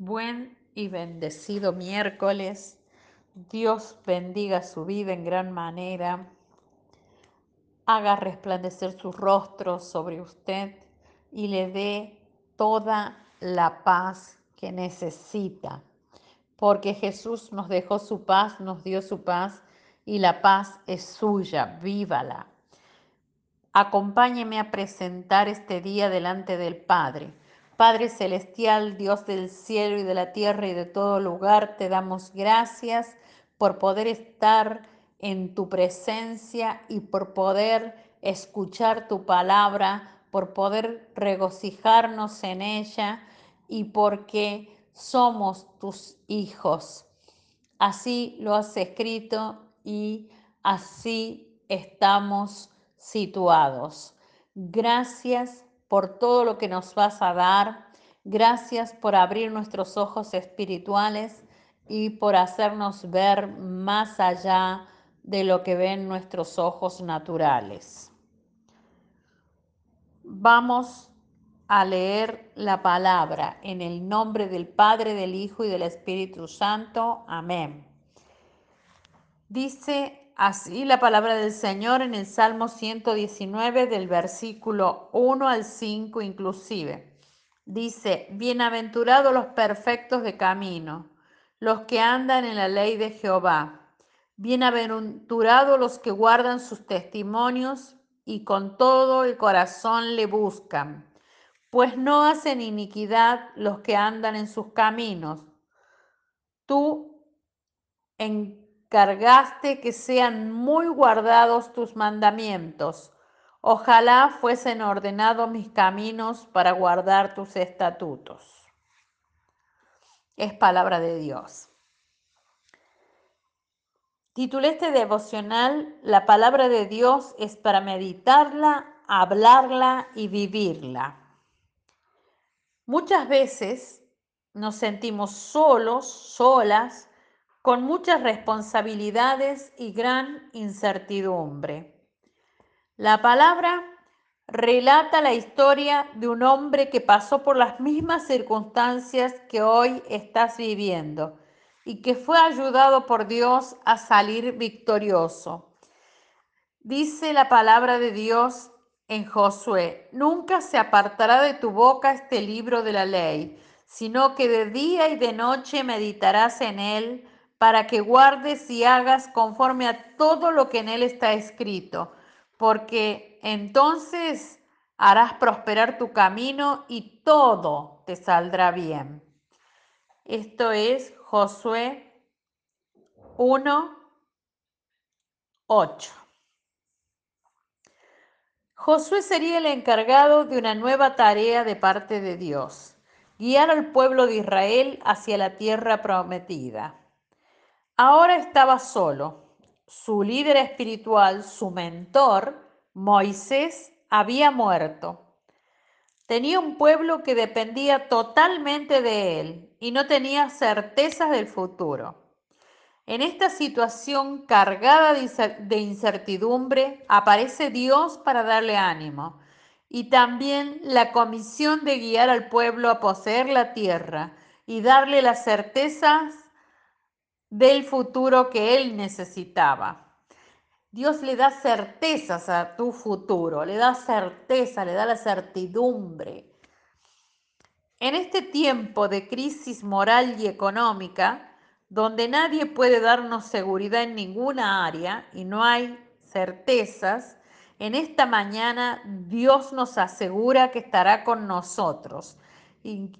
Buen y bendecido miércoles. Dios bendiga su vida en gran manera. Haga resplandecer su rostro sobre usted y le dé toda la paz que necesita. Porque Jesús nos dejó su paz, nos dio su paz y la paz es suya. Vívala. Acompáñeme a presentar este día delante del Padre Padre Celestial, Dios del cielo y de la tierra y de todo lugar, te damos gracias por poder estar en tu presencia y por poder escuchar tu palabra, por poder regocijarnos en ella y porque somos tus hijos. Así lo has escrito y así estamos situados. Gracias por todo lo que nos vas a dar. Gracias por abrir nuestros ojos espirituales y por hacernos ver más allá de lo que ven nuestros ojos naturales. Vamos a leer la palabra en el nombre del Padre, del Hijo y del Espíritu Santo. Amén. Dice Así la palabra del Señor en el Salmo 119 del versículo 1 al 5 inclusive. Dice, bienaventurados los perfectos de camino, los que andan en la ley de Jehová. Bienaventurados los que guardan sus testimonios y con todo el corazón le buscan, pues no hacen iniquidad los que andan en sus caminos. Tú en cargaste que sean muy guardados tus mandamientos. Ojalá fuesen ordenados mis caminos para guardar tus estatutos. Es palabra de Dios. Titulé este devocional La palabra de Dios es para meditarla, hablarla y vivirla. Muchas veces nos sentimos solos, solas, con muchas responsabilidades y gran incertidumbre. La palabra relata la historia de un hombre que pasó por las mismas circunstancias que hoy estás viviendo y que fue ayudado por Dios a salir victorioso. Dice la palabra de Dios en Josué, nunca se apartará de tu boca este libro de la ley, sino que de día y de noche meditarás en él para que guardes y hagas conforme a todo lo que en él está escrito, porque entonces harás prosperar tu camino y todo te saldrá bien. Esto es Josué 1, 8. Josué sería el encargado de una nueva tarea de parte de Dios, guiar al pueblo de Israel hacia la tierra prometida. Ahora estaba solo. Su líder espiritual, su mentor, Moisés, había muerto. Tenía un pueblo que dependía totalmente de él y no tenía certezas del futuro. En esta situación cargada de incertidumbre aparece Dios para darle ánimo y también la comisión de guiar al pueblo a poseer la tierra y darle las certezas del futuro que él necesitaba. Dios le da certezas a tu futuro, le da certeza, le da la certidumbre. En este tiempo de crisis moral y económica, donde nadie puede darnos seguridad en ninguna área y no hay certezas, en esta mañana Dios nos asegura que estará con nosotros y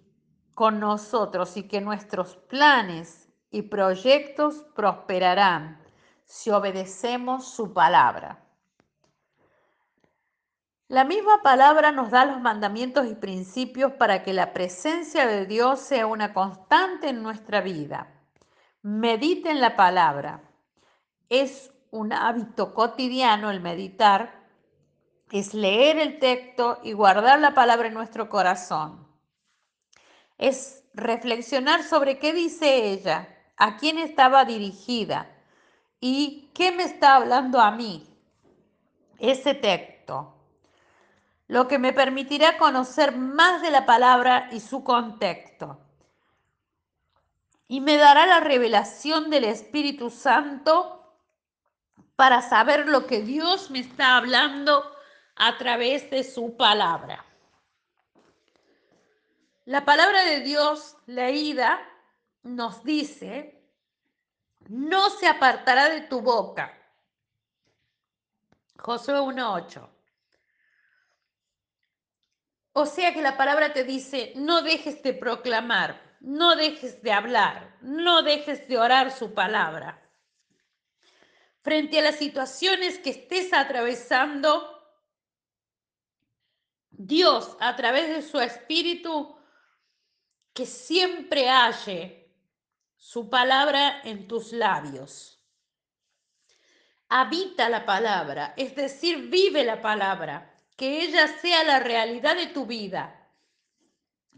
con nosotros y que nuestros planes y proyectos prosperarán si obedecemos su palabra. La misma palabra nos da los mandamientos y principios para que la presencia de Dios sea una constante en nuestra vida. Medite en la palabra. Es un hábito cotidiano el meditar, es leer el texto y guardar la palabra en nuestro corazón. Es reflexionar sobre qué dice ella a quién estaba dirigida y qué me está hablando a mí ese texto, lo que me permitirá conocer más de la palabra y su contexto. y me dará la revelación del Espíritu Santo para saber lo que Dios me está hablando a través de su palabra. La palabra de Dios leída nos dice, no se apartará de tu boca. Josué 1.8. O sea que la palabra te dice, no dejes de proclamar, no dejes de hablar, no dejes de orar su palabra. Frente a las situaciones que estés atravesando, Dios a través de su espíritu, que siempre halle su palabra en tus labios. Habita la palabra, es decir, vive la palabra, que ella sea la realidad de tu vida.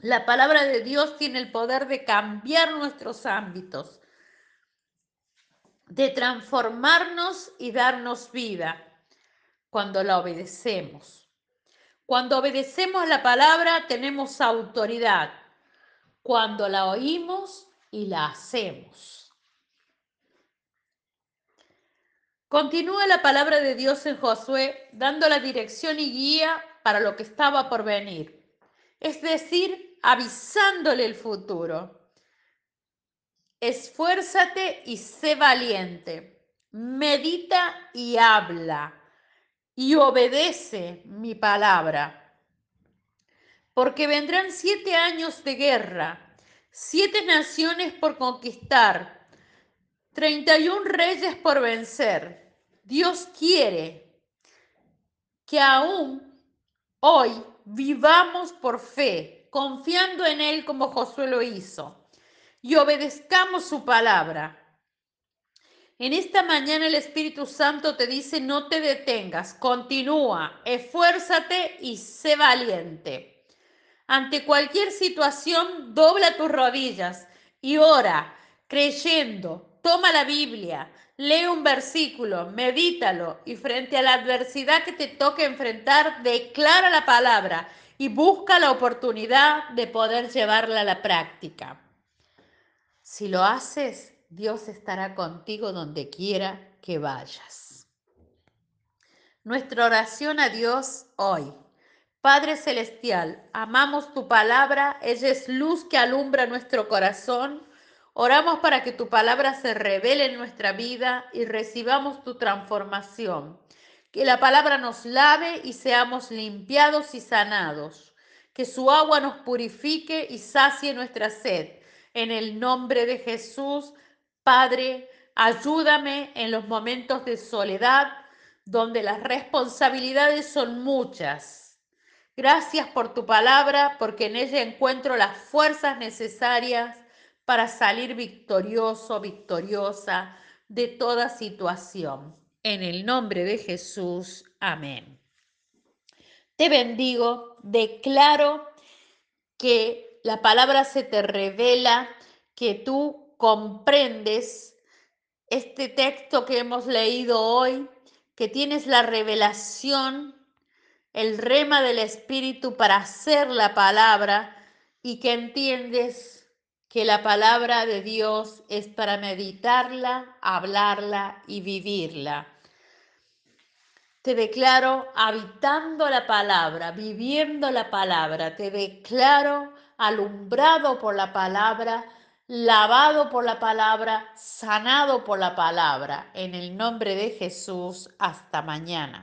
La palabra de Dios tiene el poder de cambiar nuestros ámbitos, de transformarnos y darnos vida cuando la obedecemos. Cuando obedecemos la palabra tenemos autoridad. Cuando la oímos y la hacemos. Continúa la palabra de Dios en Josué dando la dirección y guía para lo que estaba por venir. Es decir, avisándole el futuro. Esfuérzate y sé valiente. Medita y habla y obedece mi palabra. Porque vendrán siete años de guerra, siete naciones por conquistar, treinta y un reyes por vencer. Dios quiere que aún hoy vivamos por fe, confiando en Él como Josué lo hizo, y obedezcamos su palabra en esta mañana el Espíritu Santo te dice, no te detengas, continúa, esfuérzate y sé valiente. Ante cualquier situación, dobla tus rodillas y ora, creyendo, toma la Biblia, lee un versículo, medítalo y frente a la adversidad que te toque enfrentar, declara la palabra y busca la oportunidad de poder llevarla a la práctica. Si lo haces, Dios estará contigo donde quiera que vayas. Nuestra oración a Dios hoy. Padre Celestial, amamos tu palabra, ella es luz que alumbra nuestro corazón. Oramos para que tu palabra se revele en nuestra vida y recibamos tu transformación. Que la palabra nos lave y seamos limpiados y sanados. Que su agua nos purifique y sacie nuestra sed. En el nombre de Jesús. Padre, ayúdame en los momentos de soledad donde las responsabilidades son muchas. Gracias por tu palabra, porque en ella encuentro las fuerzas necesarias para salir victorioso, victoriosa de toda situación. En el nombre de Jesús, amén. Te bendigo, declaro que la palabra se te revela, que tú comprendes este texto que hemos leído hoy, que tienes la revelación, el rema del Espíritu para hacer la palabra y que entiendes que la palabra de Dios es para meditarla, hablarla y vivirla. Te declaro habitando la palabra, viviendo la palabra. Te declaro alumbrado por la palabra lavado por la palabra, sanado por la palabra. En el nombre de Jesús, hasta mañana.